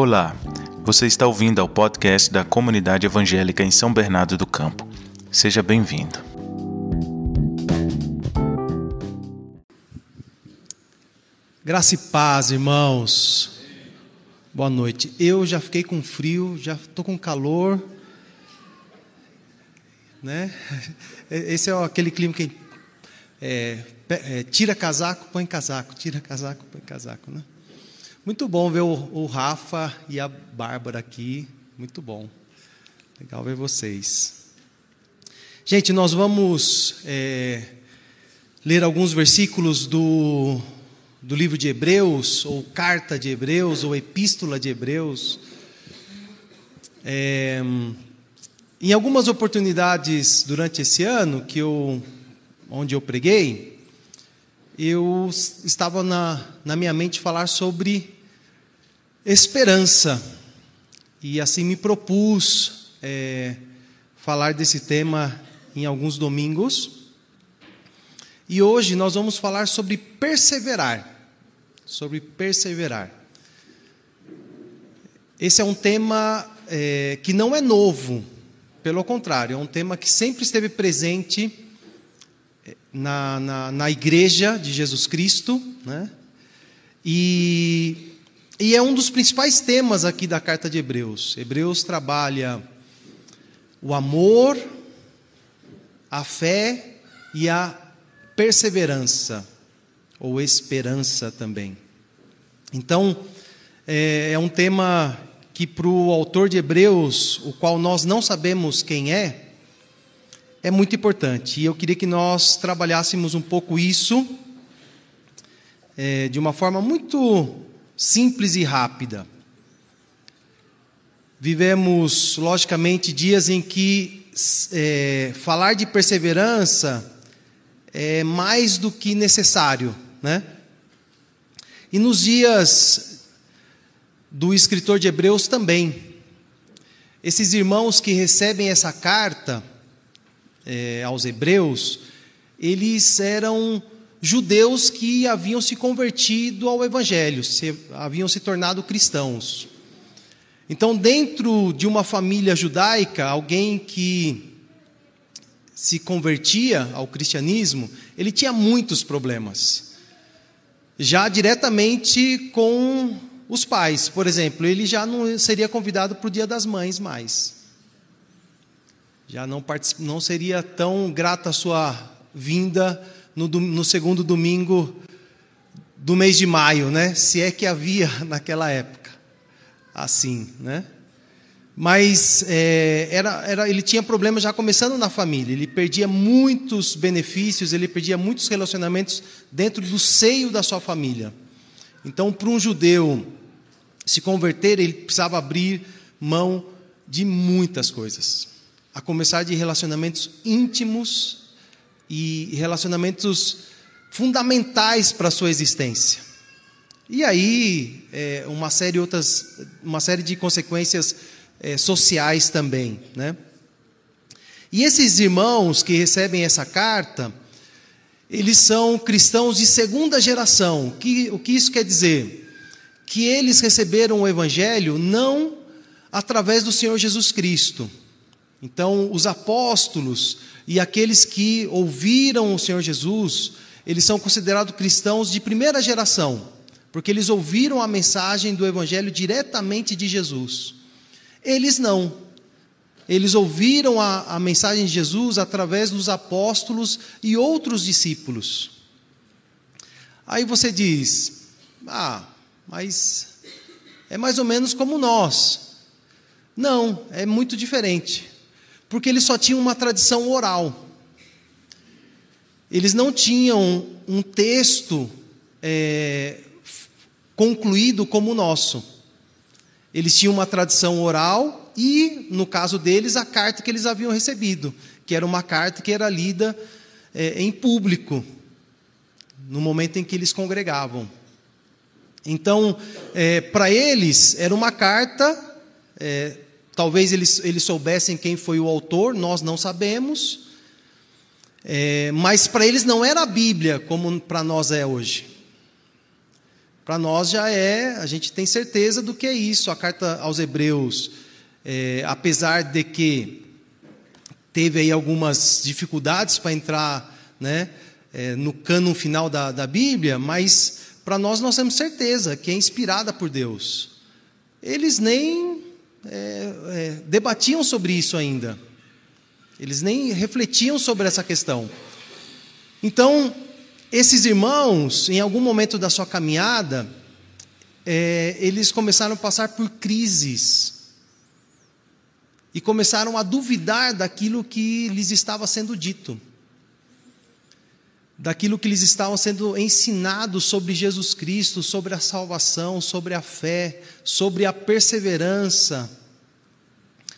Olá, você está ouvindo ao podcast da Comunidade Evangélica em São Bernardo do Campo. Seja bem-vindo. Graça e paz, irmãos. Boa noite. Eu já fiquei com frio, já estou com calor. Né? Esse é aquele clima que é, é, tira casaco, põe casaco, tira casaco, põe casaco. Né? Muito bom ver o, o Rafa e a Bárbara aqui. Muito bom. Legal ver vocês. Gente, nós vamos é, ler alguns versículos do do livro de Hebreus, ou carta de Hebreus, ou epístola de Hebreus. É, em algumas oportunidades durante esse ano que eu, onde eu preguei, eu estava na, na minha mente falar sobre esperança e assim me propus é, falar desse tema em alguns domingos. E hoje nós vamos falar sobre perseverar. Sobre perseverar. Esse é um tema é, que não é novo, pelo contrário, é um tema que sempre esteve presente é, na, na, na igreja de Jesus Cristo, né? E, e é um dos principais temas aqui da carta de Hebreus. Hebreus trabalha o amor, a fé e a perseverança ou esperança também. Então, é, é um tema que para o autor de Hebreus, o qual nós não sabemos quem é, é muito importante. E eu queria que nós trabalhássemos um pouco isso é, de uma forma muito simples e rápida. Vivemos, logicamente, dias em que é, falar de perseverança é mais do que necessário, né? E nos dias do escritor de Hebreus também, esses irmãos que recebem essa carta é, aos Hebreus, eles eram judeus que haviam se convertido ao Evangelho, se, haviam se tornado cristãos. Então, dentro de uma família judaica, alguém que se convertia ao cristianismo, ele tinha muitos problemas. Já diretamente com os pais, por exemplo, ele já não seria convidado para o Dia das Mães mais. Já não, não seria tão grata a sua vinda no, no segundo domingo do mês de maio, né? Se é que havia naquela época. Assim, né? mas é, era, era, ele tinha problemas já começando na família. Ele perdia muitos benefícios, ele perdia muitos relacionamentos dentro do seio da sua família. Então, para um judeu se converter, ele precisava abrir mão de muitas coisas, a começar de relacionamentos íntimos e relacionamentos fundamentais para a sua existência. E aí, é, uma série outras, uma série de consequências é, sociais também. Né? E esses irmãos que recebem essa carta, eles são cristãos de segunda geração. Que, o que isso quer dizer? Que eles receberam o Evangelho não através do Senhor Jesus Cristo. Então, os apóstolos e aqueles que ouviram o Senhor Jesus, eles são considerados cristãos de primeira geração, porque eles ouviram a mensagem do Evangelho diretamente de Jesus. Eles não. Eles ouviram a, a mensagem de Jesus através dos apóstolos e outros discípulos. Aí você diz: Ah, mas é mais ou menos como nós. Não, é muito diferente. Porque eles só tinham uma tradição oral. Eles não tinham um texto é, concluído como o nosso. Eles tinham uma tradição oral e, no caso deles, a carta que eles haviam recebido, que era uma carta que era lida é, em público, no momento em que eles congregavam. Então, é, para eles, era uma carta, é, talvez eles, eles soubessem quem foi o autor, nós não sabemos, é, mas para eles não era a Bíblia como para nós é hoje. Para nós já é, a gente tem certeza do que é isso. A carta aos Hebreus, é, apesar de que teve aí algumas dificuldades para entrar né, é, no cano final da, da Bíblia, mas para nós nós temos certeza que é inspirada por Deus. Eles nem é, é, debatiam sobre isso ainda. Eles nem refletiam sobre essa questão. Então, esses irmãos, em algum momento da sua caminhada, é, eles começaram a passar por crises. E começaram a duvidar daquilo que lhes estava sendo dito. Daquilo que lhes estava sendo ensinado sobre Jesus Cristo, sobre a salvação, sobre a fé, sobre a perseverança,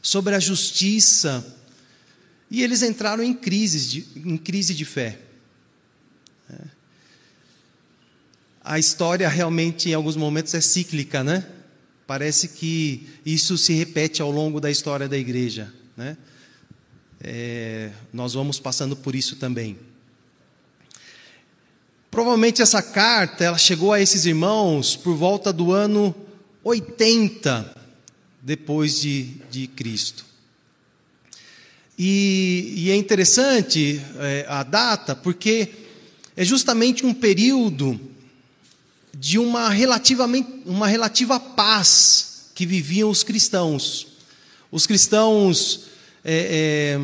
sobre a justiça. E eles entraram em crise de, em crise de fé. A história realmente, em alguns momentos, é cíclica, né? Parece que isso se repete ao longo da história da igreja, né? É, nós vamos passando por isso também. Provavelmente essa carta ela chegou a esses irmãos por volta do ano 80 depois de, de Cristo. E, e é interessante é, a data porque é justamente um período de uma, relativamente, uma relativa paz que viviam os cristãos. Os cristãos, é, é,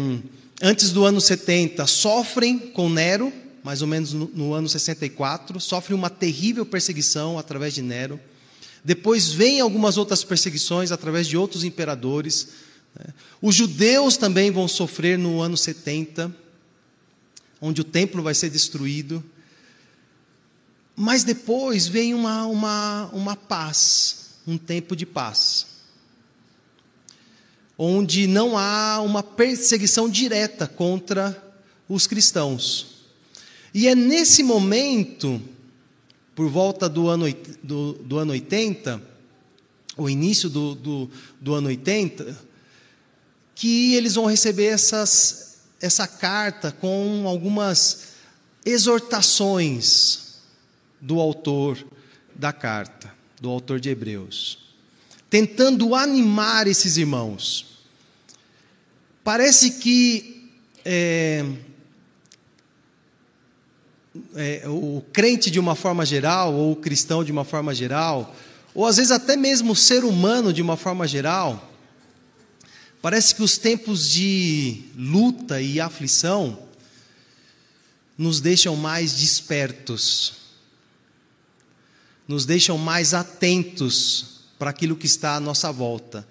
antes do ano 70, sofrem com Nero, mais ou menos no, no ano 64, sofrem uma terrível perseguição através de Nero. Depois vem algumas outras perseguições através de outros imperadores. Né? Os judeus também vão sofrer no ano 70 onde o templo vai ser destruído. Mas depois vem uma, uma, uma paz, um tempo de paz, onde não há uma perseguição direta contra os cristãos. E é nesse momento, por volta do ano, do, do ano 80, o início do, do, do ano 80, que eles vão receber essas essa carta com algumas exortações do autor da carta, do autor de Hebreus, tentando animar esses irmãos. Parece que é, é, o crente de uma forma geral, ou o cristão de uma forma geral, ou às vezes até mesmo o ser humano de uma forma geral, Parece que os tempos de luta e aflição nos deixam mais despertos, nos deixam mais atentos para aquilo que está à nossa volta,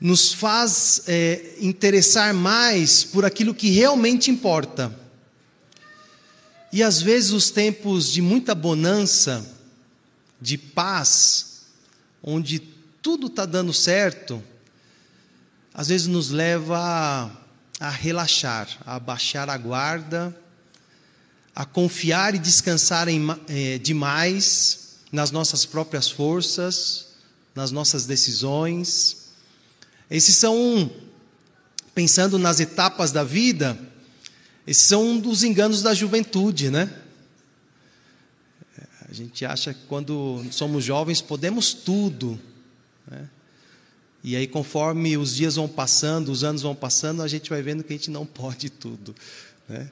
nos faz é, interessar mais por aquilo que realmente importa. E às vezes os tempos de muita bonança, de paz, onde tudo está dando certo, às vezes nos leva a, a relaxar, a baixar a guarda, a confiar e descansar em, é, demais nas nossas próprias forças, nas nossas decisões. Esses são, pensando nas etapas da vida, esses são um dos enganos da juventude, né? A gente acha que quando somos jovens podemos tudo, né? E aí, conforme os dias vão passando, os anos vão passando, a gente vai vendo que a gente não pode tudo. Né?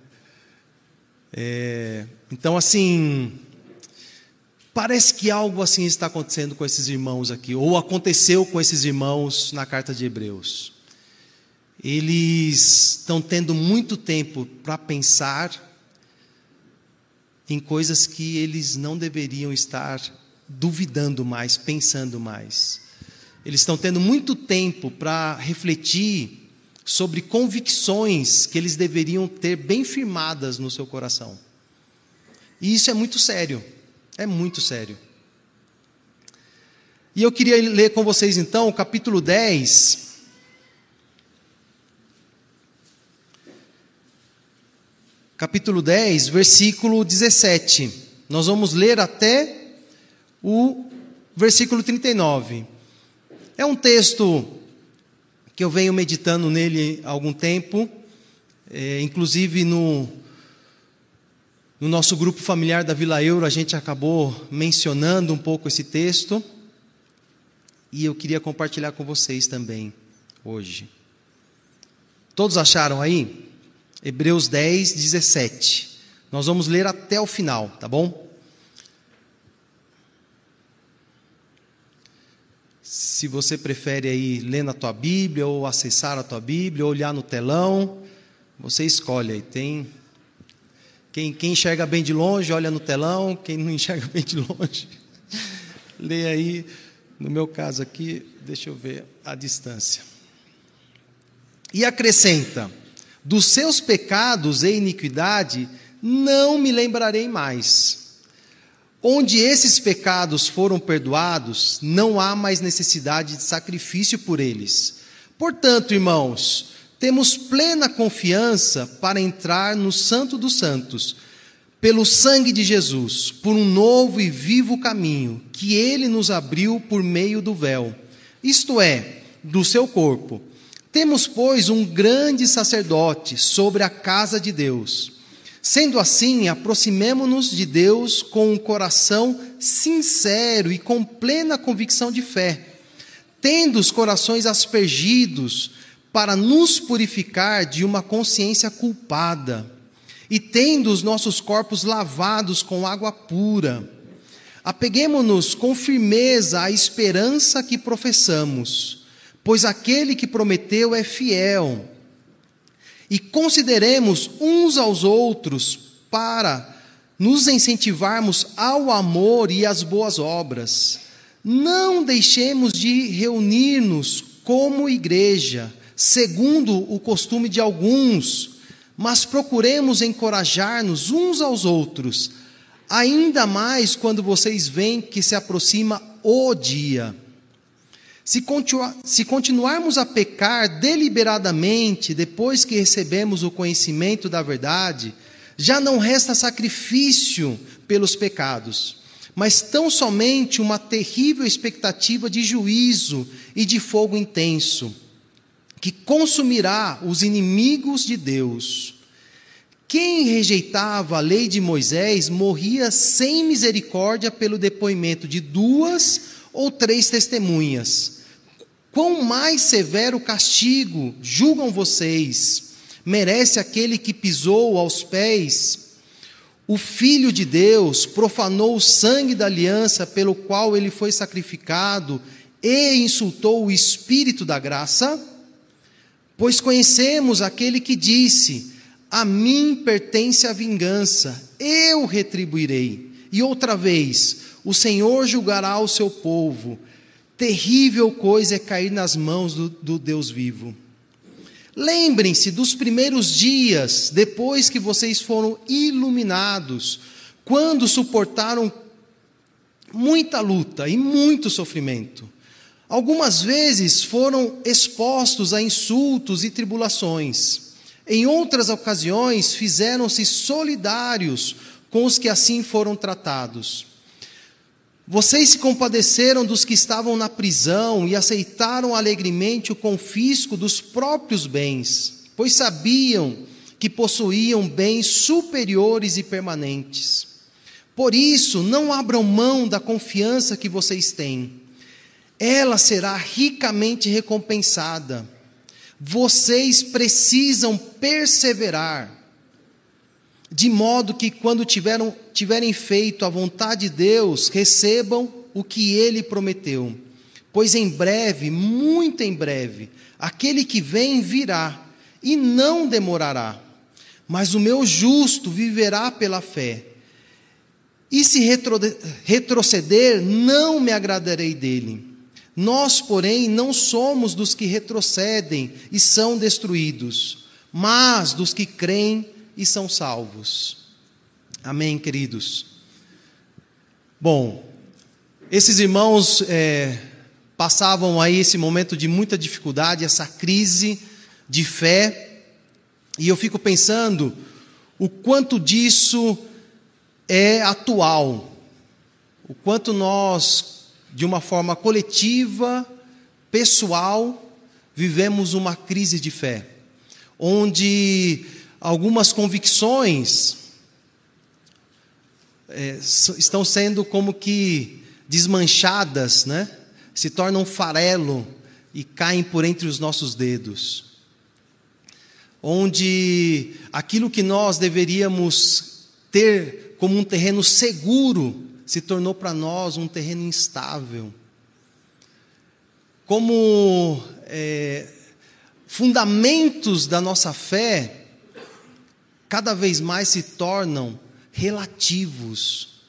É, então, assim, parece que algo assim está acontecendo com esses irmãos aqui, ou aconteceu com esses irmãos na carta de Hebreus. Eles estão tendo muito tempo para pensar em coisas que eles não deveriam estar duvidando mais, pensando mais. Eles estão tendo muito tempo para refletir sobre convicções que eles deveriam ter bem firmadas no seu coração. E isso é muito sério. É muito sério. E eu queria ler com vocês então o capítulo 10. Capítulo 10, versículo 17. Nós vamos ler até o versículo 39. É um texto que eu venho meditando nele há algum tempo, é, inclusive no, No nosso grupo familiar da Vila Euro, a gente acabou mencionando um pouco esse texto. E eu queria compartilhar com vocês também hoje. Todos acharam aí? Hebreus 10, 17. Nós vamos ler até o final, tá bom? Se você prefere aí ler na tua Bíblia, ou acessar a tua Bíblia, ou olhar no telão, você escolhe aí. Tem quem, quem enxerga bem de longe, olha no telão, quem não enxerga bem de longe, lê aí. No meu caso aqui, deixa eu ver a distância. E acrescenta: dos seus pecados e iniquidade não me lembrarei mais. Onde esses pecados foram perdoados, não há mais necessidade de sacrifício por eles. Portanto, irmãos, temos plena confiança para entrar no Santo dos Santos, pelo sangue de Jesus, por um novo e vivo caminho que ele nos abriu por meio do véu, isto é, do seu corpo. Temos, pois, um grande sacerdote sobre a casa de Deus. Sendo assim, aproximemo-nos de Deus com um coração sincero e com plena convicção de fé, tendo os corações aspergidos para nos purificar de uma consciência culpada, e tendo os nossos corpos lavados com água pura, apeguemo-nos com firmeza à esperança que professamos, pois aquele que prometeu é fiel. E consideremos uns aos outros para nos incentivarmos ao amor e às boas obras. Não deixemos de reunir-nos como igreja, segundo o costume de alguns, mas procuremos encorajar-nos uns aos outros, ainda mais quando vocês veem que se aproxima o dia. Se, se continuarmos a pecar deliberadamente depois que recebemos o conhecimento da verdade, já não resta sacrifício pelos pecados, mas tão somente uma terrível expectativa de juízo e de fogo intenso que consumirá os inimigos de Deus. Quem rejeitava a lei de Moisés morria sem misericórdia pelo depoimento de duas ou três testemunhas. Quão mais severo castigo, julgam vocês, merece aquele que pisou aos pés o Filho de Deus, profanou o sangue da aliança pelo qual ele foi sacrificado e insultou o Espírito da graça? Pois conhecemos aquele que disse: A mim pertence a vingança, eu retribuirei. E outra vez, o Senhor julgará o seu povo. Terrível coisa é cair nas mãos do, do Deus vivo. Lembrem-se dos primeiros dias, depois que vocês foram iluminados, quando suportaram muita luta e muito sofrimento. Algumas vezes foram expostos a insultos e tribulações. Em outras ocasiões, fizeram-se solidários com os que assim foram tratados. Vocês se compadeceram dos que estavam na prisão e aceitaram alegremente o confisco dos próprios bens, pois sabiam que possuíam bens superiores e permanentes. Por isso, não abram mão da confiança que vocês têm ela será ricamente recompensada. Vocês precisam perseverar, de modo que, quando tiveram, tiverem feito a vontade de Deus, recebam o que ele prometeu. Pois em breve, muito em breve, aquele que vem virá e não demorará. Mas o meu justo viverá pela fé. E se retroceder, não me agradarei dele. Nós, porém, não somos dos que retrocedem e são destruídos, mas dos que creem e são salvos. Amém, queridos? Bom, esses irmãos é, passavam aí esse momento de muita dificuldade, essa crise de fé, e eu fico pensando o quanto disso é atual, o quanto nós de uma forma coletiva, pessoal, vivemos uma crise de fé, onde algumas convicções é, estão sendo como que desmanchadas, né? Se tornam farelo e caem por entre os nossos dedos. Onde aquilo que nós deveríamos ter como um terreno seguro se tornou para nós um terreno instável. Como é, fundamentos da nossa fé, cada vez mais se tornam relativos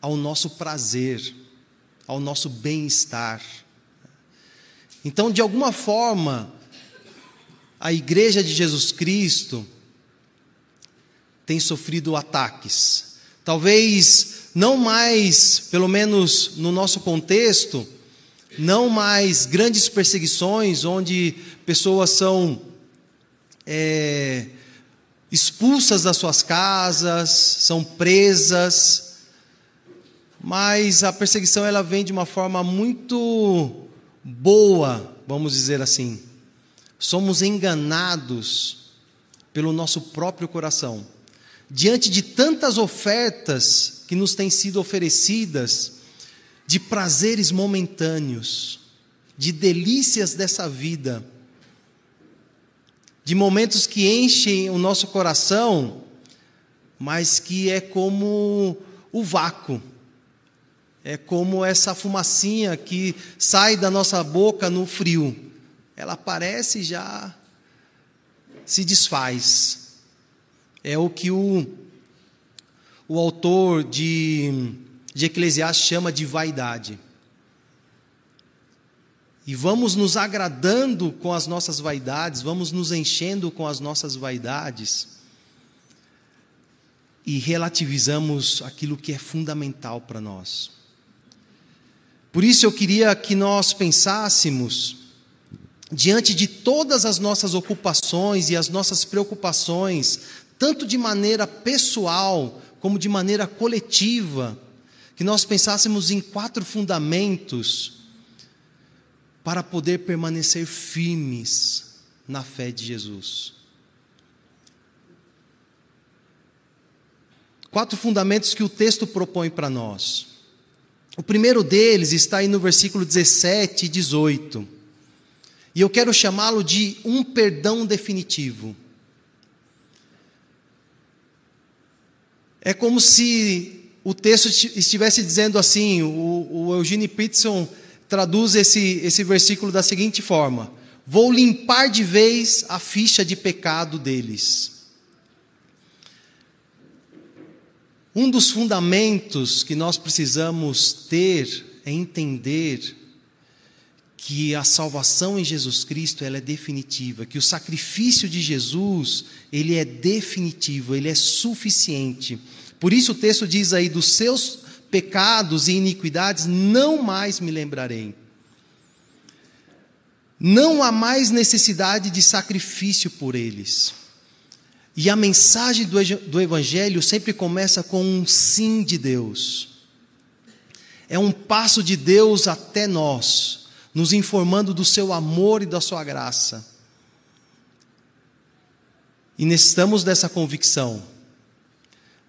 ao nosso prazer, ao nosso bem-estar. Então, de alguma forma, a Igreja de Jesus Cristo tem sofrido ataques. Talvez não mais, pelo menos no nosso contexto, não mais grandes perseguições onde pessoas são é, expulsas das suas casas, são presas, mas a perseguição ela vem de uma forma muito boa, vamos dizer assim. Somos enganados pelo nosso próprio coração. Diante de tantas ofertas que nos têm sido oferecidas, de prazeres momentâneos, de delícias dessa vida, de momentos que enchem o nosso coração, mas que é como o vácuo, é como essa fumacinha que sai da nossa boca no frio, ela aparece e já se desfaz. É o que o, o autor de, de Eclesiastes chama de vaidade e vamos nos agradando com as nossas vaidades, vamos nos enchendo com as nossas vaidades e relativizamos aquilo que é fundamental para nós. Por isso eu queria que nós pensássemos, diante de todas as nossas ocupações e as nossas preocupações, tanto de maneira pessoal como de maneira coletiva, que nós pensássemos em quatro fundamentos para poder permanecer firmes na fé de Jesus. Quatro fundamentos que o texto propõe para nós. O primeiro deles está aí no versículo 17 e 18. E eu quero chamá-lo de um perdão definitivo. É como se o texto estivesse dizendo assim, o, o Eugene Peterson traduz esse, esse versículo da seguinte forma: Vou limpar de vez a ficha de pecado deles. Um dos fundamentos que nós precisamos ter é entender que a salvação em Jesus Cristo ela é definitiva, que o sacrifício de Jesus ele é definitivo, ele é suficiente. Por isso o texto diz aí dos seus pecados e iniquidades não mais me lembrarei. Não há mais necessidade de sacrifício por eles. E a mensagem do Evangelho sempre começa com um sim de Deus. É um passo de Deus até nós, nos informando do seu amor e da sua graça. E necessitamos dessa convicção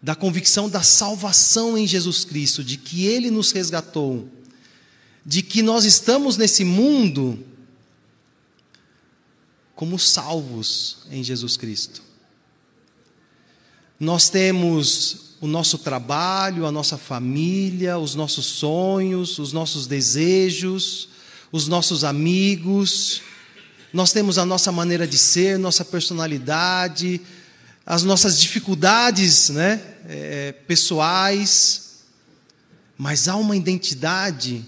da convicção da salvação em Jesus Cristo, de que Ele nos resgatou, de que nós estamos nesse mundo como salvos em Jesus Cristo. Nós temos o nosso trabalho, a nossa família, os nossos sonhos, os nossos desejos, os nossos amigos, nós temos a nossa maneira de ser, nossa personalidade, as nossas dificuldades né, é, pessoais, mas há uma identidade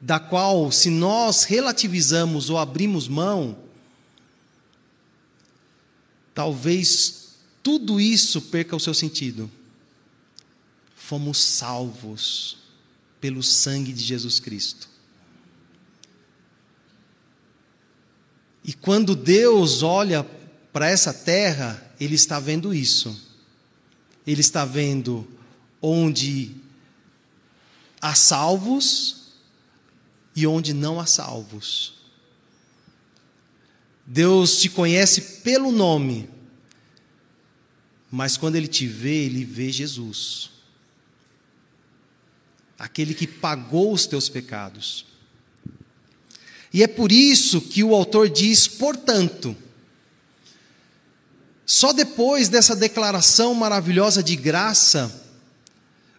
da qual, se nós relativizamos ou abrimos mão, talvez tudo isso perca o seu sentido. Fomos salvos pelo sangue de Jesus Cristo. E quando Deus olha para essa terra, ele está vendo isso. Ele está vendo onde há salvos e onde não há salvos. Deus te conhece pelo nome. Mas quando ele te vê, ele vê Jesus. Aquele que pagou os teus pecados. E é por isso que o autor diz, portanto, só depois dessa declaração maravilhosa de graça,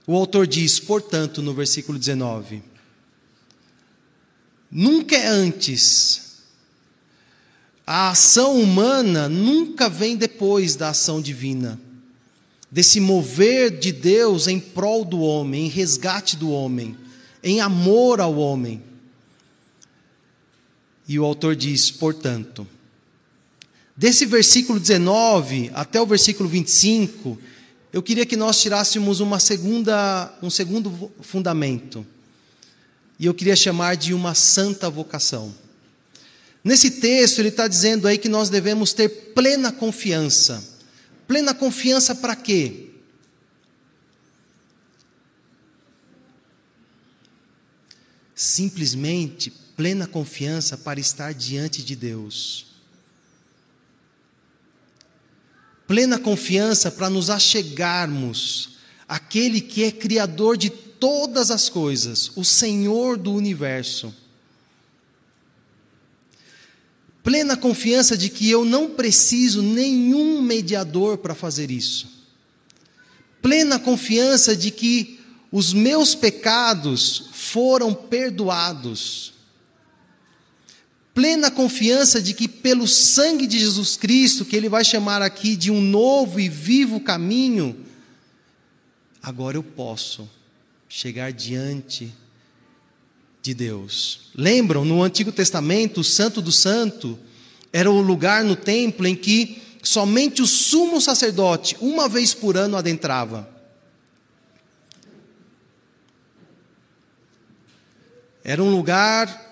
o autor diz, portanto, no versículo 19: Nunca é antes. A ação humana nunca vem depois da ação divina, desse mover de Deus em prol do homem, em resgate do homem, em amor ao homem. E o autor diz, portanto, Desse versículo 19 até o versículo 25, eu queria que nós tirássemos uma segunda, um segundo fundamento. E eu queria chamar de uma santa vocação. Nesse texto, ele está dizendo aí que nós devemos ter plena confiança. Plena confiança para quê? Simplesmente plena confiança para estar diante de Deus. plena confiança para nos achegarmos àquele que é Criador de todas as coisas, o Senhor do universo. Plena confiança de que eu não preciso nenhum mediador para fazer isso. Plena confiança de que os meus pecados foram perdoados plena confiança de que, pelo sangue de Jesus Cristo, que Ele vai chamar aqui de um novo e vivo caminho, agora eu posso chegar diante de Deus. Lembram, no Antigo Testamento, o Santo do Santo era o lugar no templo em que somente o sumo sacerdote, uma vez por ano, adentrava. Era um lugar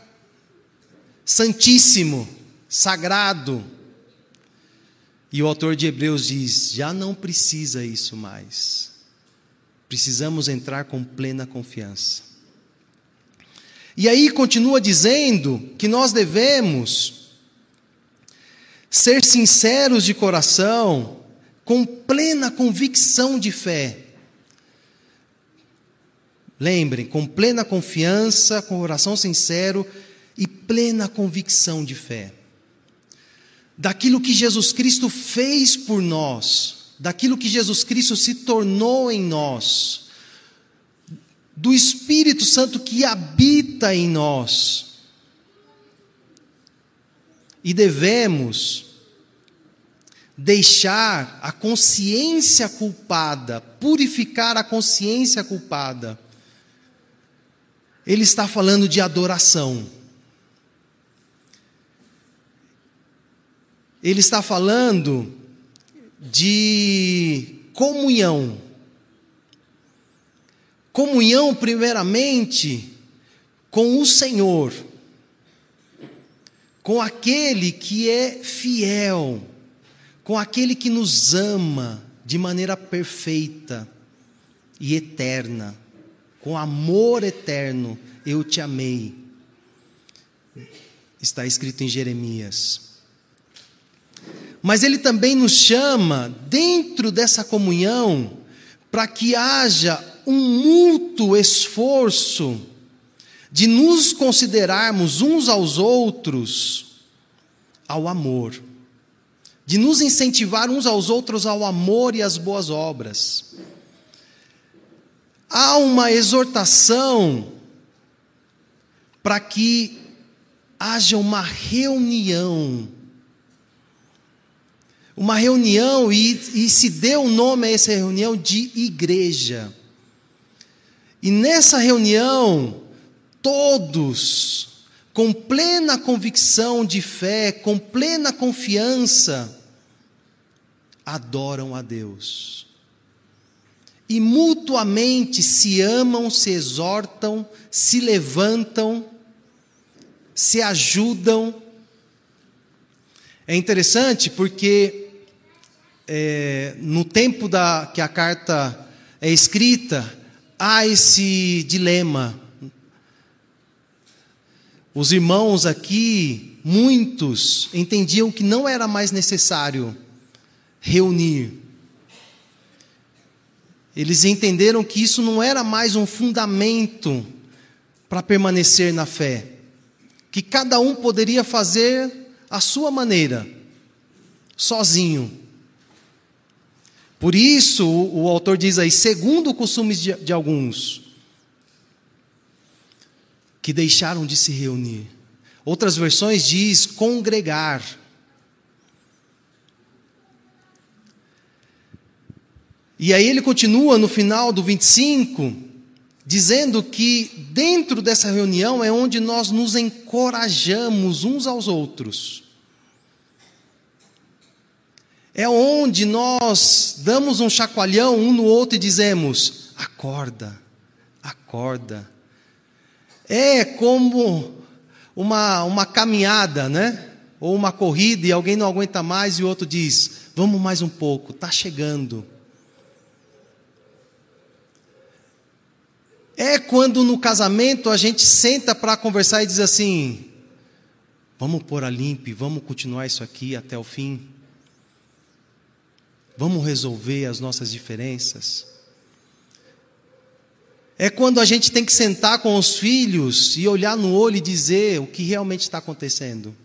santíssimo, sagrado. E o autor de Hebreus diz: já não precisa isso mais. Precisamos entrar com plena confiança. E aí continua dizendo que nós devemos ser sinceros de coração, com plena convicção de fé. Lembrem, com plena confiança, com coração sincero, e plena convicção de fé. Daquilo que Jesus Cristo fez por nós, daquilo que Jesus Cristo se tornou em nós, do Espírito Santo que habita em nós. E devemos deixar a consciência culpada, purificar a consciência culpada. Ele está falando de adoração. Ele está falando de comunhão. Comunhão, primeiramente, com o Senhor, com aquele que é fiel, com aquele que nos ama de maneira perfeita e eterna, com amor eterno, eu te amei. Está escrito em Jeremias. Mas ele também nos chama, dentro dessa comunhão, para que haja um mútuo esforço de nos considerarmos uns aos outros ao amor, de nos incentivar uns aos outros ao amor e às boas obras. Há uma exortação para que haja uma reunião uma reunião e, e se deu o nome a essa reunião de igreja. E nessa reunião, todos, com plena convicção de fé, com plena confiança, adoram a Deus. E mutuamente se amam, se exortam, se levantam, se ajudam. É interessante porque é, no tempo da, que a carta é escrita, há esse dilema. Os irmãos aqui, muitos, entendiam que não era mais necessário reunir, Eles entenderam que isso não era mais um fundamento para permanecer na fé, que cada um poderia fazer a sua maneira, sozinho. Por isso, o, autor diz aí, segundo o costume de, de alguns, que deixaram de se reunir. Outras versões diz congregar. E aí ele continua no final do 25, dizendo que dentro dessa reunião é onde nós nos encorajamos uns aos outros. É onde nós damos um chacoalhão um no outro e dizemos: acorda, acorda. É como uma, uma caminhada, né? Ou uma corrida e alguém não aguenta mais e o outro diz: vamos mais um pouco, está chegando. É quando no casamento a gente senta para conversar e diz assim: vamos pôr a limpe, vamos continuar isso aqui até o fim. Vamos resolver as nossas diferenças. É quando a gente tem que sentar com os filhos e olhar no olho e dizer o que realmente está acontecendo.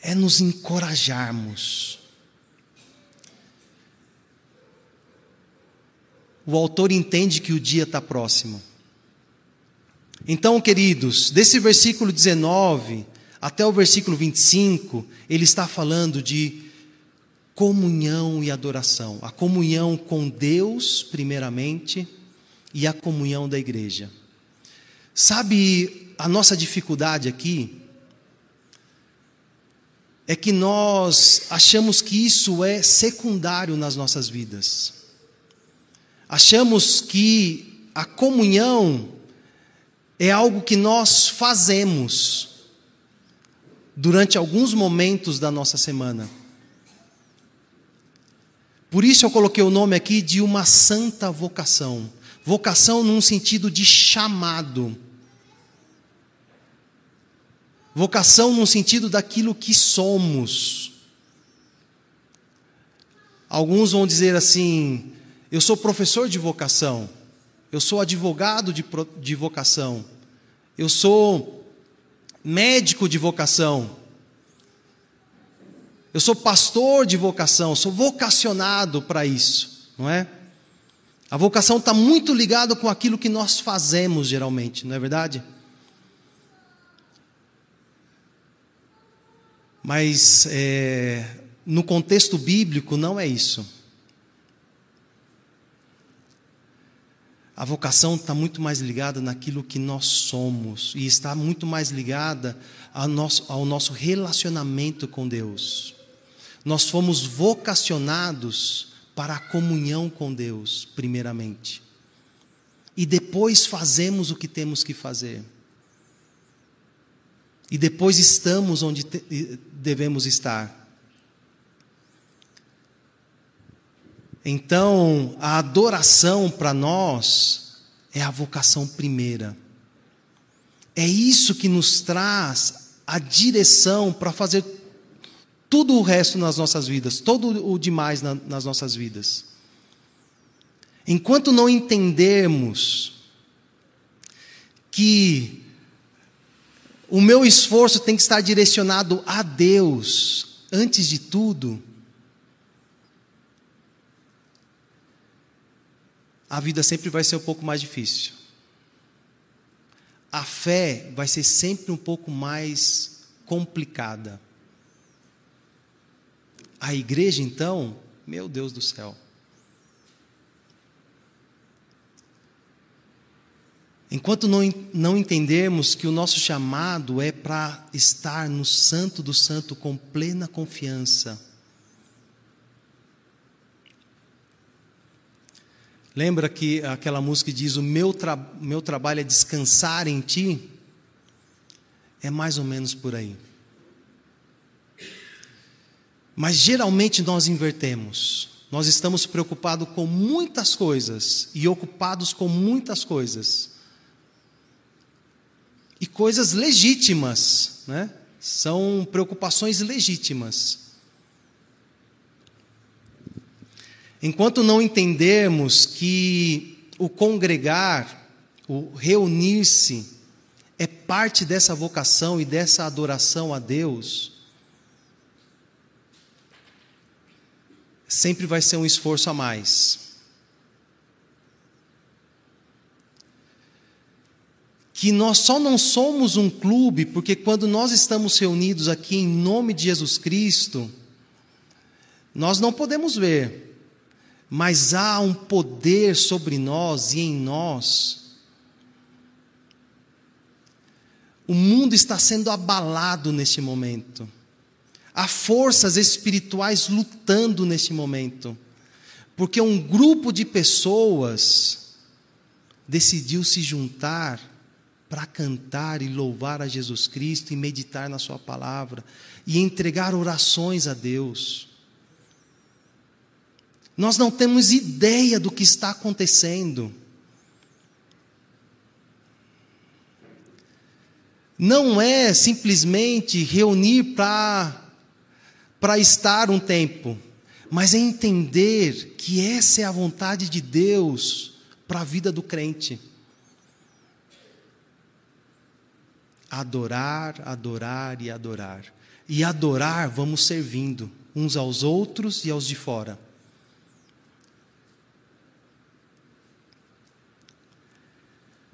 É nos encorajarmos. o autor entende que o dia está próximo. Então, queridos, desse versículo 19 até o versículo 25, ele está falando de comunhão e adoração. A comunhão com Deus, primeiramente, e a comunhão da igreja. Sabe a nossa dificuldade aqui? É que nós achamos que isso é secundário nas nossas vidas. Achamos que a comunhão é algo que nós fazemos durante alguns momentos da nossa semana. Por isso eu coloquei o nome aqui de uma santa vocação. Vocação num sentido de chamado. Vocação num sentido daquilo que somos. Alguns vão dizer assim: eu sou professor de vocação. Eu sou advogado de, de vocação. Eu sou médico de vocação. Eu sou pastor de vocação, sou vocacionado para isso, não é? A vocação está muito ligada com aquilo que nós fazemos geralmente, não é verdade? Mas é, no contexto bíblico não é isso. A vocação está muito mais ligada naquilo que nós somos e está muito mais ligada ao nosso, ao nosso relacionamento com Deus. Nós fomos vocacionados para a comunhão com Deus, primeiramente. E depois fazemos o que temos que fazer. E depois estamos onde devemos estar. Então, a adoração para nós é a vocação primeira. É isso que nos traz a direção para fazer tudo o resto nas nossas vidas, todo o demais na, nas nossas vidas. Enquanto não entendermos que o meu esforço tem que estar direcionado a Deus antes de tudo, a vida sempre vai ser um pouco mais difícil. A fé vai ser sempre um pouco mais complicada. A igreja, então, meu Deus do céu. Enquanto não, não entendermos que o nosso chamado é para estar no Santo do Santo com plena confiança, Lembra que aquela música diz: O meu, tra meu trabalho é descansar em ti? É mais ou menos por aí. Mas geralmente nós invertemos. Nós estamos preocupados com muitas coisas e ocupados com muitas coisas. E coisas legítimas, né? São preocupações legítimas. enquanto não entendermos que o congregar, o reunir-se, é parte dessa vocação e dessa adoração a Deus, sempre vai ser um esforço a mais. Que nós só não somos um clube porque quando nós estamos reunidos aqui em nome de Jesus Cristo, nós não podemos ver, mas há um poder sobre nós e em nós O mundo está sendo abalado neste momento. Há forças espirituais lutando neste momento. Porque um grupo de pessoas decidiu se juntar para cantar e louvar a Jesus Cristo e meditar na Sua palavra e entregar orações a Deus. Nós não temos ideia do que está acontecendo. não é simplesmente reunir para para estar um tempo, mas é entender que essa é a vontade de Deus para a vida do crente. Adorar, adorar e adorar. E adorar, vamos servindo uns aos outros e aos de fora.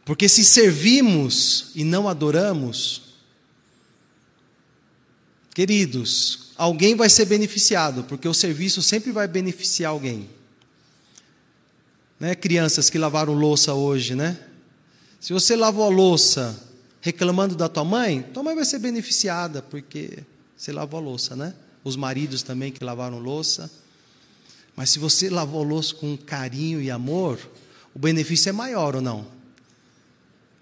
Porque se servimos e não adoramos, queridos, alguém vai ser beneficiado, porque o serviço sempre vai beneficiar alguém. Né, crianças que lavaram louça hoje, né? Se você lavou a louça reclamando da tua mãe, tua mãe vai ser beneficiada, porque você lavou a louça, né? Os maridos também que lavaram louça. Mas se você lavou a louça com carinho e amor, o benefício é maior ou não?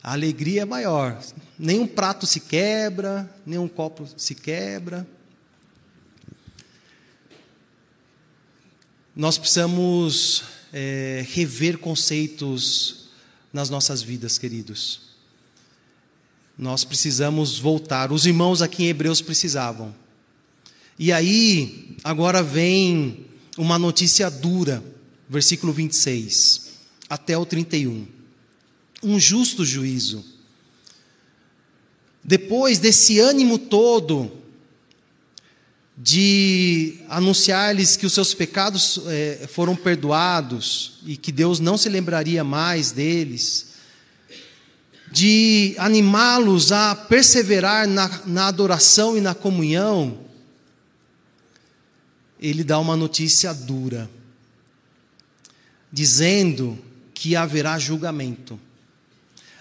a alegria é maior. Nenhum prato se quebra, nenhum copo se quebra. Nós precisamos é, rever conceitos nas nossas vidas, queridos. Nós precisamos voltar. Os irmãos aqui em Hebreus precisavam. E aí, agora vem uma notícia dura, versículo 26 até o 31 um justo juízo. Depois desse ânimo todo de anunciar-lhes que os seus pecados é, foram perdoados e que Deus não se lembraria mais deles, de animá-los a perseverar na, na adoração e na comunhão, ele dá uma notícia dura, dizendo que haverá julgamento.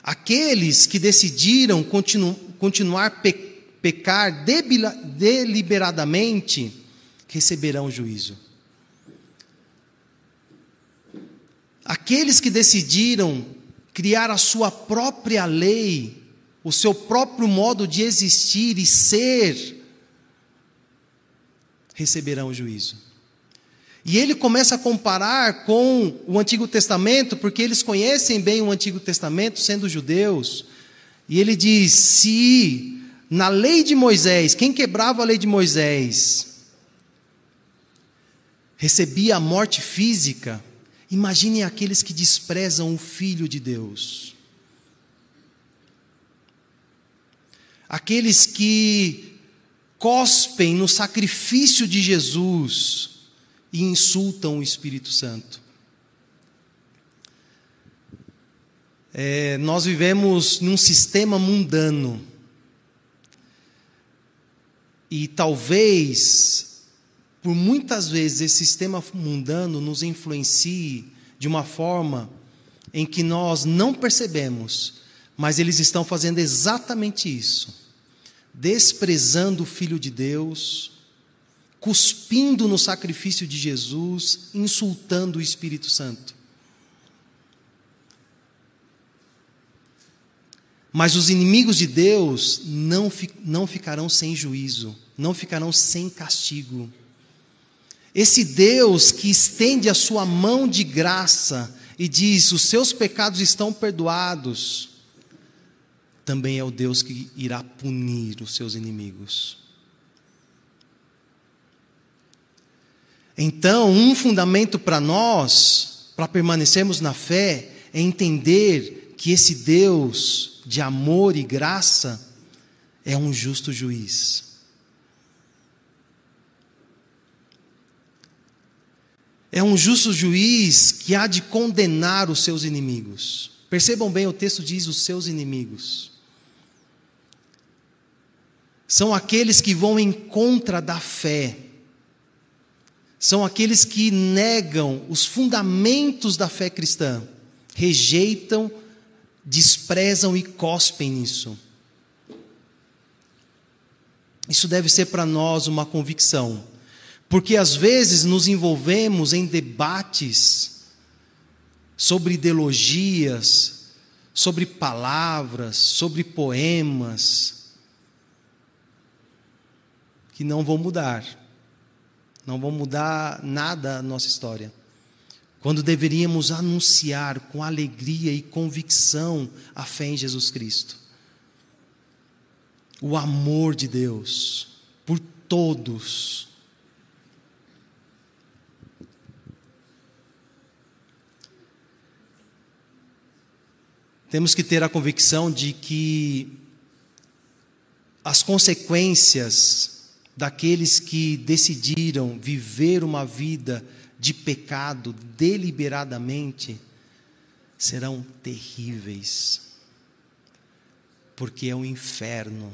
Aqueles que decidiram continu, continuar pe, pecar deliberadamente receberão juízo. Aqueles que decidiram criar a sua própria lei, o seu próprio modo de existir e ser, receberão juízo. E ele começa a comparar com o Antigo Testamento, porque eles conhecem bem o Antigo Testamento, sendo judeus. E ele diz: se na lei de Moisés, quem quebrava a lei de Moisés recebia a morte física, imaginem aqueles que desprezam o Filho de Deus. Aqueles que cospem no sacrifício de Jesus, e insultam o Espírito Santo. É, nós vivemos num sistema mundano. E talvez, por muitas vezes, esse sistema mundano nos influencie de uma forma em que nós não percebemos, mas eles estão fazendo exatamente isso desprezando o Filho de Deus, cuspindo no sacrifício de Jesus, insultando o Espírito Santo. Mas os inimigos de Deus não, não ficarão sem juízo, não ficarão sem castigo. Esse Deus que estende a sua mão de graça e diz: os seus pecados estão perdoados, também é o Deus que irá punir os seus inimigos. Então, um fundamento para nós, para permanecermos na fé, é entender que esse Deus de amor e graça é um justo juiz. É um justo juiz que há de condenar os seus inimigos. Percebam bem, o texto diz os seus inimigos. São aqueles que vão em contra da fé. São aqueles que negam os fundamentos da fé cristã, rejeitam, desprezam e cospem nisso. Isso deve ser para nós uma convicção, porque às vezes nos envolvemos em debates sobre ideologias, sobre palavras, sobre poemas, que não vão mudar, não vão mudar nada a nossa história. Quando deveríamos anunciar com alegria e convicção a fé em Jesus Cristo o amor de Deus por todos. Temos que ter a convicção de que as consequências daqueles que decidiram viver uma vida de pecado deliberadamente serão terríveis, porque é um inferno.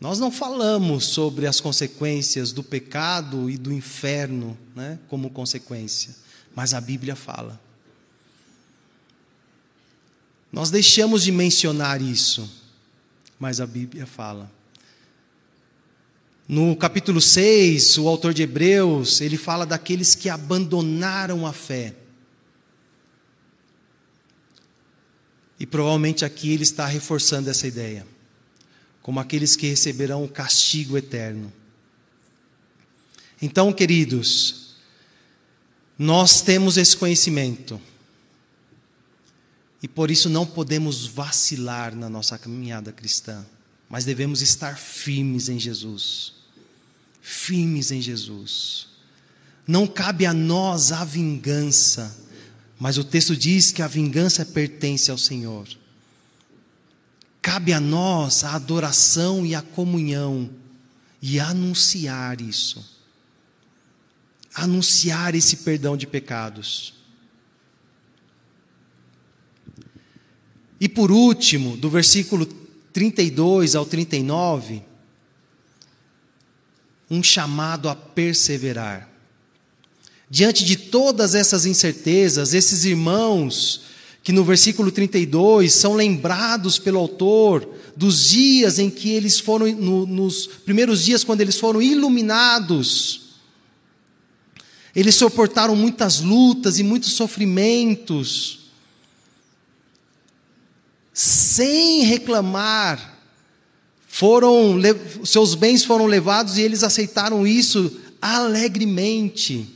Nós não falamos sobre as consequências do pecado e do inferno né, como consequência, mas a Bíblia fala. Nós deixamos de mencionar isso, mas a Bíblia fala. No capítulo 6, o autor de Hebreus, ele fala daqueles que abandonaram a fé. E provavelmente aqui ele está reforçando essa ideia como aqueles que receberão o castigo eterno. Então, queridos, nós temos esse conhecimento. E por isso não podemos vacilar na nossa caminhada cristã, mas devemos estar firmes em Jesus. Firmes em Jesus. Não cabe a nós a vingança, mas o texto diz que a vingança pertence ao Senhor. Cabe a nós a adoração e a comunhão e anunciar isso. Anunciar esse perdão de pecados. E por último, do versículo 32 ao 39, um chamado a perseverar. Diante de todas essas incertezas, esses irmãos que no versículo 32 são lembrados pelo autor dos dias em que eles foram, no, nos primeiros dias, quando eles foram iluminados. Eles suportaram muitas lutas e muitos sofrimentos, sem reclamar. Foram, seus bens foram levados e eles aceitaram isso alegremente.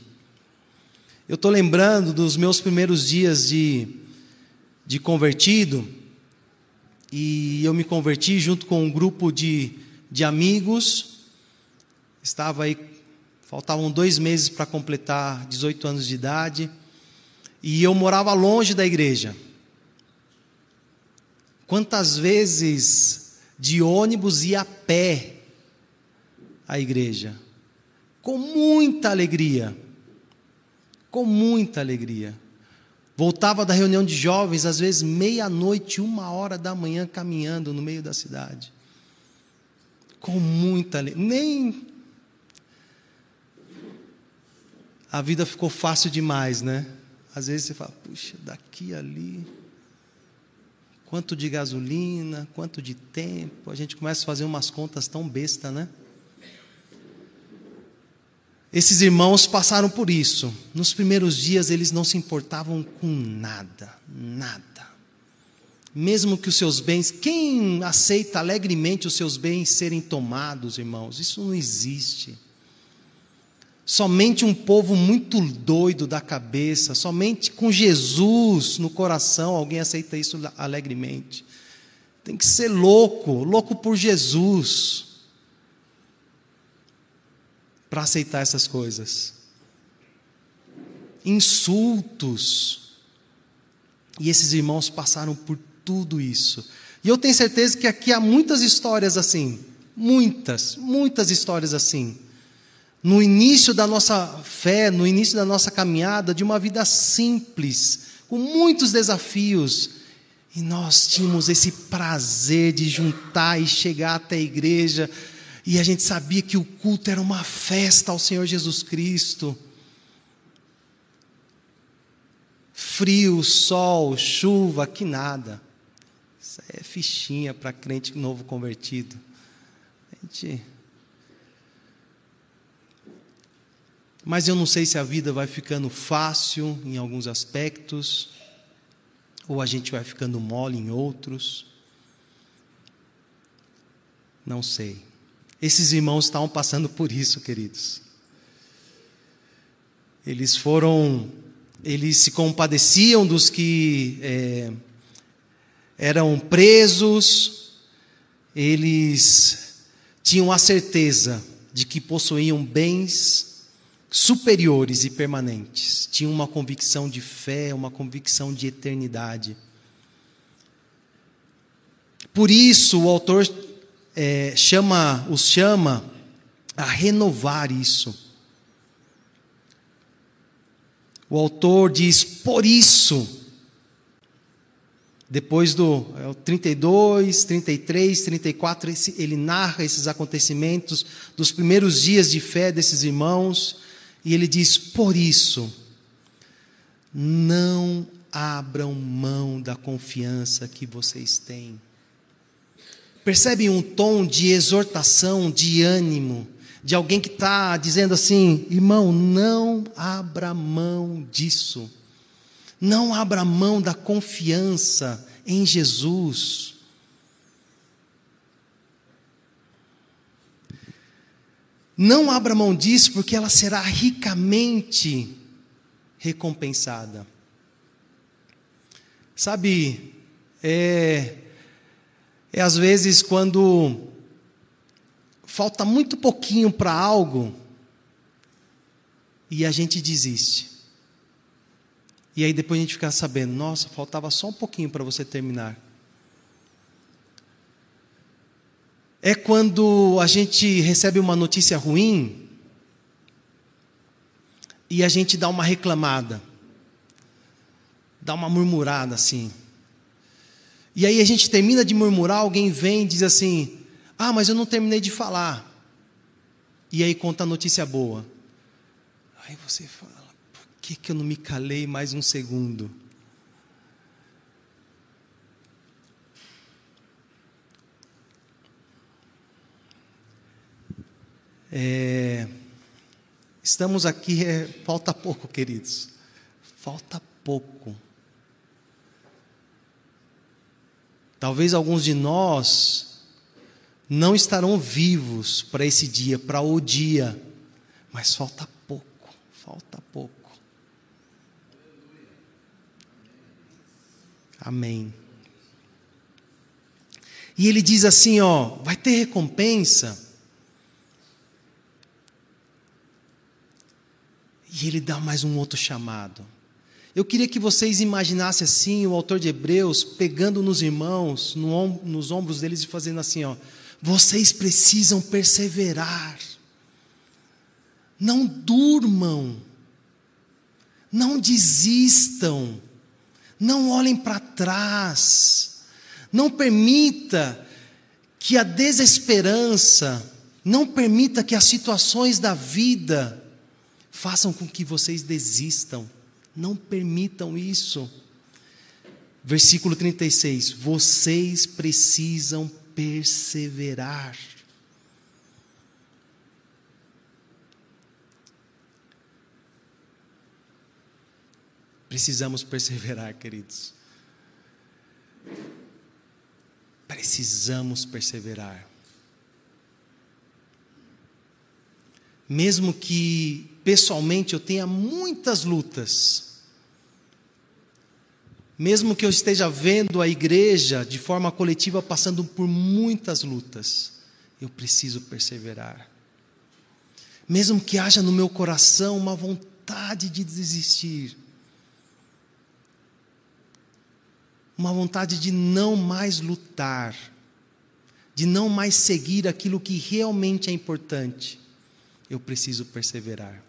Eu estou lembrando dos meus primeiros dias de de convertido, e eu me converti junto com um grupo de, de amigos. Estava aí, faltavam dois meses para completar 18 anos de idade, e eu morava longe da igreja. Quantas vezes de ônibus e a pé à igreja? Com muita alegria. Com muita alegria. Voltava da reunião de jovens, às vezes meia-noite, uma hora da manhã, caminhando no meio da cidade. Com muita. Nem. A vida ficou fácil demais, né? Às vezes você fala, puxa, daqui ali. Quanto de gasolina, quanto de tempo. A gente começa a fazer umas contas tão besta, né? Esses irmãos passaram por isso. Nos primeiros dias eles não se importavam com nada, nada. Mesmo que os seus bens, quem aceita alegremente os seus bens serem tomados, irmãos? Isso não existe. Somente um povo muito doido da cabeça, somente com Jesus no coração, alguém aceita isso alegremente. Tem que ser louco, louco por Jesus. para aceitar essas coisas. Insultos. E esses irmãos passaram por tudo isso. E eu tenho certeza que aqui há muitas histórias assim. Muitas, muitas histórias assim. No início da nossa fé, no início da nossa caminhada, de uma vida simples, com muitos desafios. E nós tínhamos esse prazer de juntar e chegar até a igreja e a gente sabia que o culto era uma festa ao Senhor Jesus Cristo. Frio, sol, chuva, que nada. Isso é fichinha para crente novo convertido. A gente. Mas eu não sei se a vida vai ficando fácil em alguns aspectos, ou a gente vai ficando mole em outros. Não sei. Esses irmãos estavam passando por isso, queridos. Eles foram, eles se compadeciam dos que é, eram presos, eles tinham a certeza de que possuíam bens superiores e permanentes, tinham uma convicção de fé, uma convicção de eternidade. Por isso, o autor é, chama, os chama a renovar isso. O autor diz: por isso, depois do é, 32, 33, 34, esse, ele narra esses acontecimentos dos primeiros dias de fé desses irmãos, e ele diz: por isso, não abram mão da confiança que vocês têm. Percebem um tom de exortação, de ânimo, de alguém que está dizendo assim: irmão, não abra mão disso. Não abra mão da confiança em Jesus. Não abra mão disso, porque ela será ricamente recompensada. Sabe, é, é às vezes quando falta muito pouquinho para algo e a gente desiste. E aí depois a gente fica sabendo, nossa, faltava só um pouquinho para você terminar. É quando a gente recebe uma notícia ruim e a gente dá uma reclamada, dá uma murmurada assim. E aí a gente termina de murmurar, alguém vem e diz assim: Ah, mas eu não terminei de falar. E aí conta a notícia boa. Aí você fala: Por que, que eu não me calei mais um segundo? É, estamos aqui, é, falta pouco, queridos. Falta pouco. Talvez alguns de nós não estarão vivos para esse dia, para o dia, mas falta pouco, falta pouco. Amém. E ele diz assim, ó, vai ter recompensa. E ele dá mais um outro chamado. Eu queria que vocês imaginassem assim o autor de Hebreus pegando nos irmãos, no, nos ombros deles e fazendo assim, ó, vocês precisam perseverar. Não durmam. Não desistam. Não olhem para trás. Não permita que a desesperança, não permita que as situações da vida façam com que vocês desistam. Não permitam isso. Versículo 36: Vocês precisam perseverar. Precisamos perseverar, queridos. Precisamos perseverar. Mesmo que pessoalmente eu tenha muitas lutas, mesmo que eu esteja vendo a igreja de forma coletiva passando por muitas lutas, eu preciso perseverar. mesmo que haja no meu coração uma vontade de desistir, uma vontade de não mais lutar, de não mais seguir aquilo que realmente é importante, eu preciso perseverar.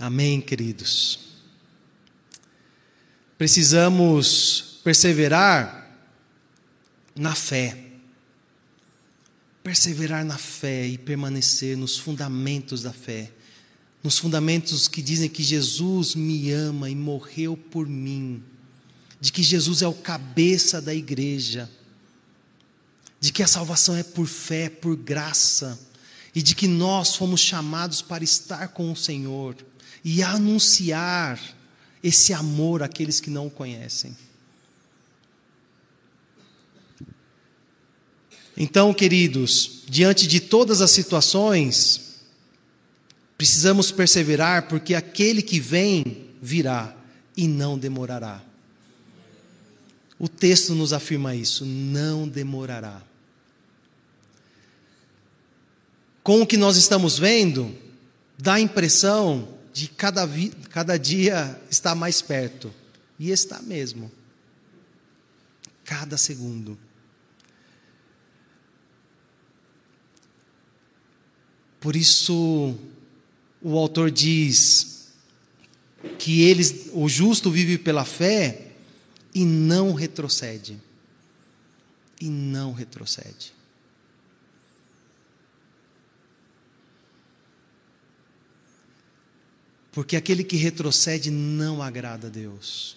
Amém, queridos. Precisamos perseverar na fé. Perseverar na fé e permanecer nos fundamentos da fé. Nos fundamentos que dizem que Jesus me ama e morreu por mim. De que Jesus é o cabeça da igreja. De que a salvação é por fé, por graça. E de que nós fomos chamados para estar com o Senhor e anunciar esse amor àqueles que não o conhecem. Então, queridos, diante de todas as situações, precisamos perseverar, porque aquele que vem virá e não demorará. O texto nos afirma isso, não demorará. Com o que nós estamos vendo, dá a impressão de cada, cada dia estar mais perto. E está mesmo. Cada segundo. Por isso, o autor diz que eles, o justo vive pela fé e não retrocede. E não retrocede. Porque aquele que retrocede não agrada a Deus.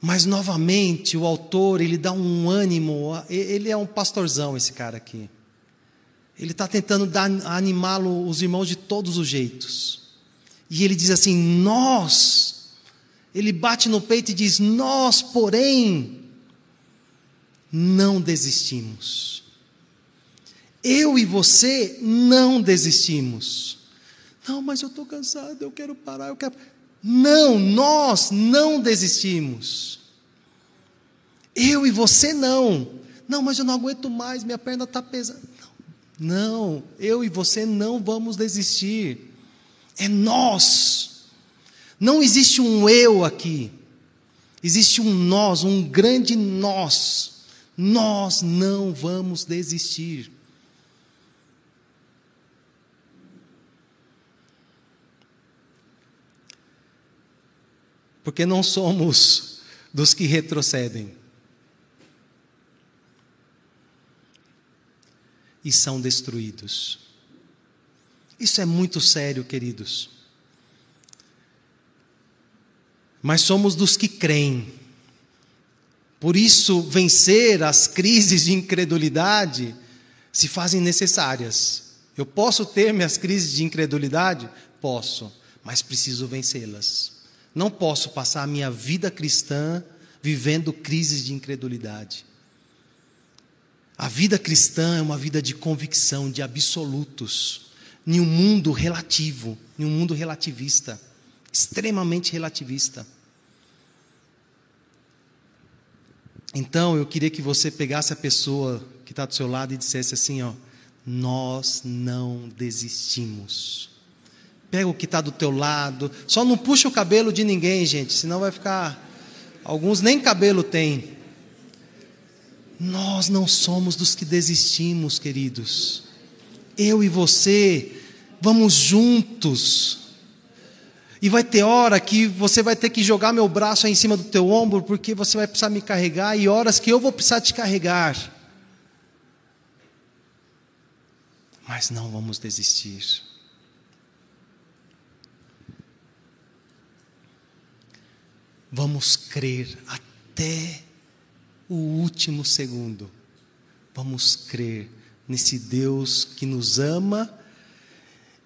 Mas novamente o autor ele dá um ânimo, ele é um pastorzão esse cara aqui. Ele está tentando animá-lo os irmãos de todos os jeitos. E ele diz assim: nós. Ele bate no peito e diz: nós, porém, não desistimos. Eu e você não desistimos. Não, mas eu estou cansado, eu quero parar, eu quero. Não, nós não desistimos. Eu e você não. Não, mas eu não aguento mais, minha perna está pesada. Não, eu e você não vamos desistir. É nós. Não existe um eu aqui. Existe um nós, um grande nós. Nós não vamos desistir. Porque não somos dos que retrocedem. E são destruídos. Isso é muito sério, queridos. Mas somos dos que creem. Por isso, vencer as crises de incredulidade se fazem necessárias. Eu posso ter minhas crises de incredulidade? Posso, mas preciso vencê-las. Não posso passar a minha vida cristã vivendo crises de incredulidade. A vida cristã é uma vida de convicção, de absolutos, em um mundo relativo, em um mundo relativista, extremamente relativista. Então, eu queria que você pegasse a pessoa que está do seu lado e dissesse assim: ó, nós não desistimos. Pega o que está do teu lado. Só não puxa o cabelo de ninguém, gente, senão vai ficar. Alguns nem cabelo têm. Nós não somos dos que desistimos, queridos. Eu e você vamos juntos. E vai ter hora que você vai ter que jogar meu braço aí em cima do teu ombro, porque você vai precisar me carregar, e horas que eu vou precisar te carregar. Mas não vamos desistir. Vamos crer até o último segundo. Vamos crer nesse Deus que nos ama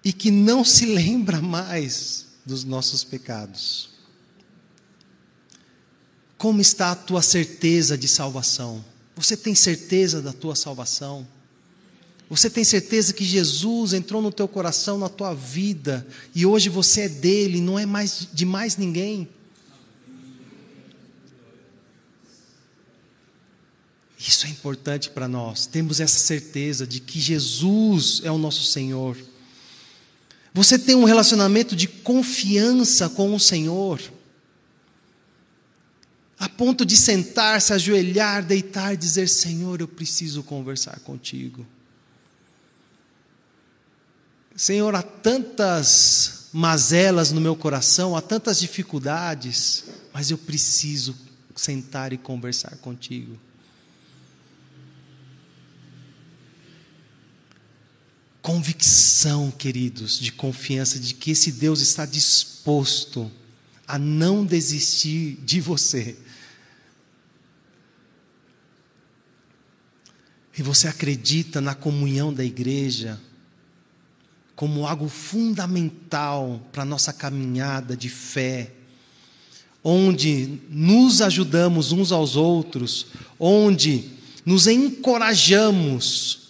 e que não se lembra mais dos nossos pecados. Como está a tua certeza de salvação? Você tem certeza da tua salvação? Você tem certeza que Jesus entrou no teu coração, na tua vida, e hoje você é dele, não é mais de mais ninguém? Isso é importante para nós. Temos essa certeza de que Jesus é o nosso Senhor. Você tem um relacionamento de confiança com o Senhor, a ponto de sentar, se ajoelhar, deitar e dizer: Senhor, eu preciso conversar contigo. Senhor, há tantas mazelas no meu coração, há tantas dificuldades, mas eu preciso sentar e conversar contigo. Convicção, queridos, de confiança de que esse Deus está disposto a não desistir de você. E você acredita na comunhão da igreja como algo fundamental para a nossa caminhada de fé, onde nos ajudamos uns aos outros, onde nos encorajamos.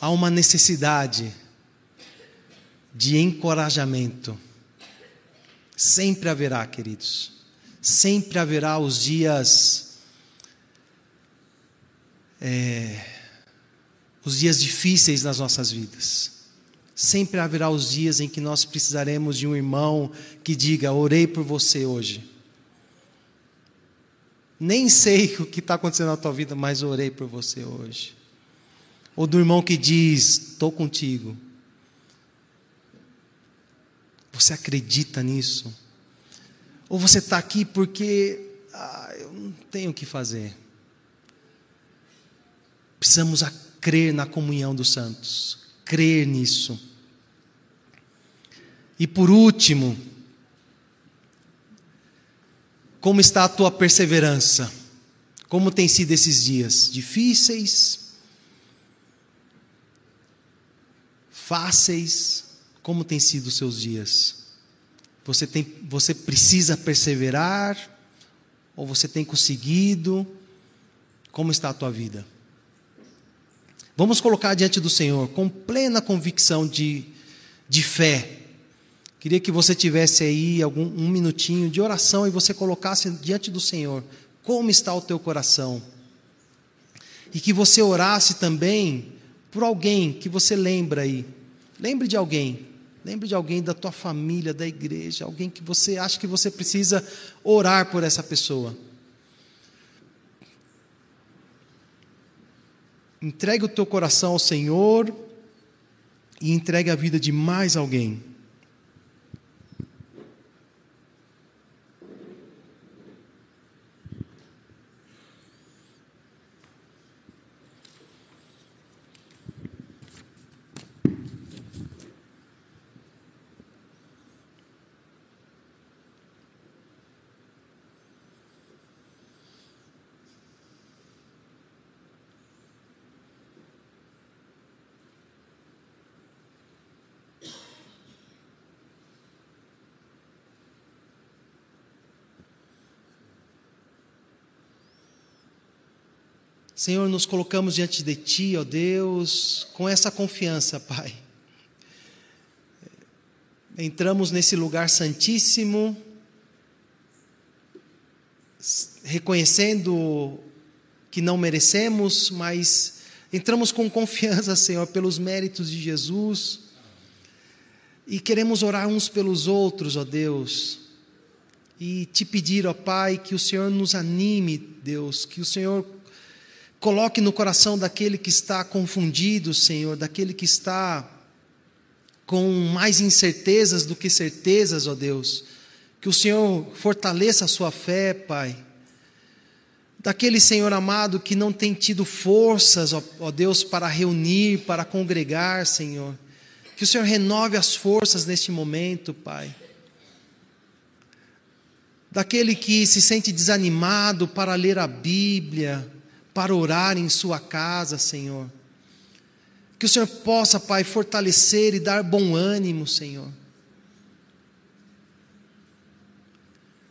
Há uma necessidade de encorajamento. Sempre haverá, queridos. Sempre haverá os dias. É, os dias difíceis nas nossas vidas. Sempre haverá os dias em que nós precisaremos de um irmão que diga: Orei por você hoje. Nem sei o que está acontecendo na tua vida, mas orei por você hoje. Ou do irmão que diz: Estou contigo. Você acredita nisso? Ou você está aqui porque ah, eu não tenho o que fazer. Precisamos crer na comunhão dos santos, crer nisso. E por último, como está a tua perseverança? Como tem sido esses dias? Difíceis? Fáceis? Como tem sido os seus dias? Você, tem, você precisa perseverar? Ou você tem conseguido? Como está a tua vida? Vamos colocar diante do Senhor com plena convicção de, de fé. Queria que você tivesse aí algum, um minutinho de oração e você colocasse diante do Senhor como está o teu coração. E que você orasse também por alguém que você lembra aí. Lembre de alguém. Lembre de alguém da tua família, da igreja, alguém que você acha que você precisa orar por essa pessoa. Entregue o teu coração ao Senhor e entregue a vida de mais alguém. Senhor, nos colocamos diante de Ti, ó Deus, com essa confiança, Pai. Entramos nesse lugar santíssimo, reconhecendo que não merecemos, mas entramos com confiança, Senhor, pelos méritos de Jesus. E queremos orar uns pelos outros, ó Deus. E te pedir, ó Pai, que o Senhor nos anime, Deus, que o Senhor Coloque no coração daquele que está confundido, Senhor, daquele que está com mais incertezas do que certezas, ó Deus. Que o Senhor fortaleça a sua fé, Pai. Daquele Senhor amado que não tem tido forças, ó, ó Deus, para reunir, para congregar, Senhor. Que o Senhor renove as forças neste momento, Pai. Daquele que se sente desanimado para ler a Bíblia, para orar em Sua casa, Senhor. Que o Senhor possa, Pai, fortalecer e dar bom ânimo, Senhor.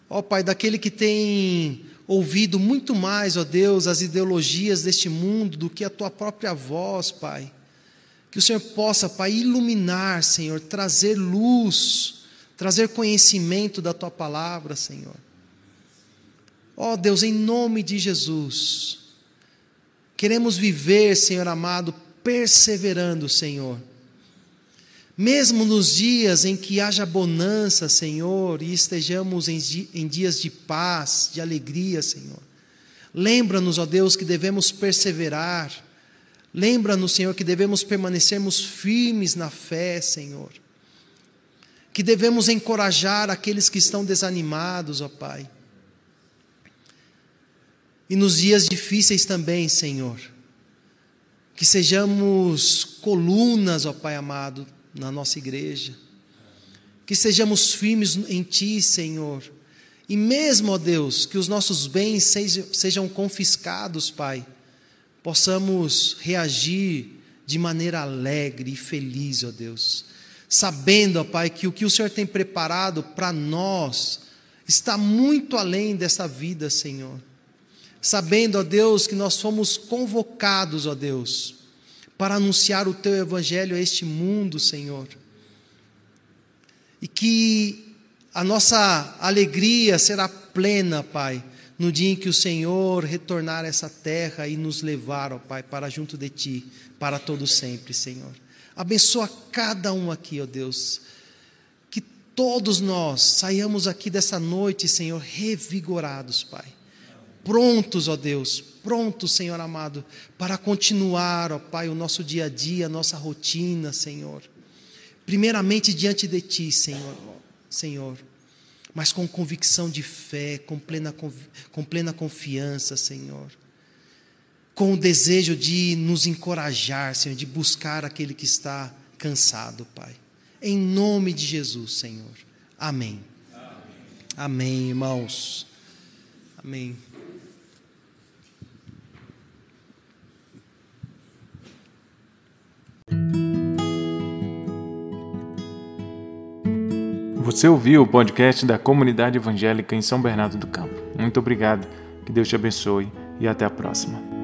Ó Pai, daquele que tem ouvido muito mais, ó Deus, as ideologias deste mundo do que a tua própria voz, Pai. Que o Senhor possa, Pai, iluminar, Senhor, trazer luz, trazer conhecimento da tua palavra, Senhor. Ó Deus, em nome de Jesus, queremos viver, Senhor amado, perseverando, Senhor. Mesmo nos dias em que haja bonança, Senhor, e estejamos em, dias de paz, de alegria, Senhor. Lembra-nos, ó Deus, que devemos perseverar. Lembra-nos, Senhor, que devemos permanecermos firmes na fé, Senhor. Que devemos encorajar aqueles que estão desanimados, ó Pai. E nos dias difíceis também, Senhor. Que sejamos colunas, ó Pai amado, na nossa igreja. Que sejamos firmes em Ti, Senhor. E mesmo, ó Deus, que os nossos bens sejam, confiscados, Pai, possamos reagir de maneira alegre e feliz, ó Deus. Sabendo, ó Pai, que o que o Senhor tem preparado para nós está muito além dessa vida, Senhor. Sabendo, ó Deus, que nós fomos convocados, ó Deus, para anunciar o teu evangelho a este mundo, Senhor. E que a nossa alegria será plena, Pai, no dia em que o Senhor retornar a essa terra e nos levar, ó Pai, para junto de Ti, para todo sempre, Senhor. Abençoa cada um aqui, ó Deus. Que todos nós saiamos aqui dessa noite, Senhor, revigorados, Pai. Prontos, ó Deus, prontos, Senhor amado, para continuar, ó Pai, o nosso dia a dia, a nossa rotina, Senhor. Primeiramente diante de Ti, Senhor, Senhor, mas com convicção de fé, com plena, com plena confiança, Senhor. Com o desejo de nos encorajar, Senhor, de buscar aquele que está cansado, Pai. Em nome de Jesus, Senhor. Amém. Amém, Amém irmãos. Amém. Você ouviu o podcast da Comunidade Evangélica em São Bernardo do Campo. Muito obrigado, que Deus te abençoe e até a próxima.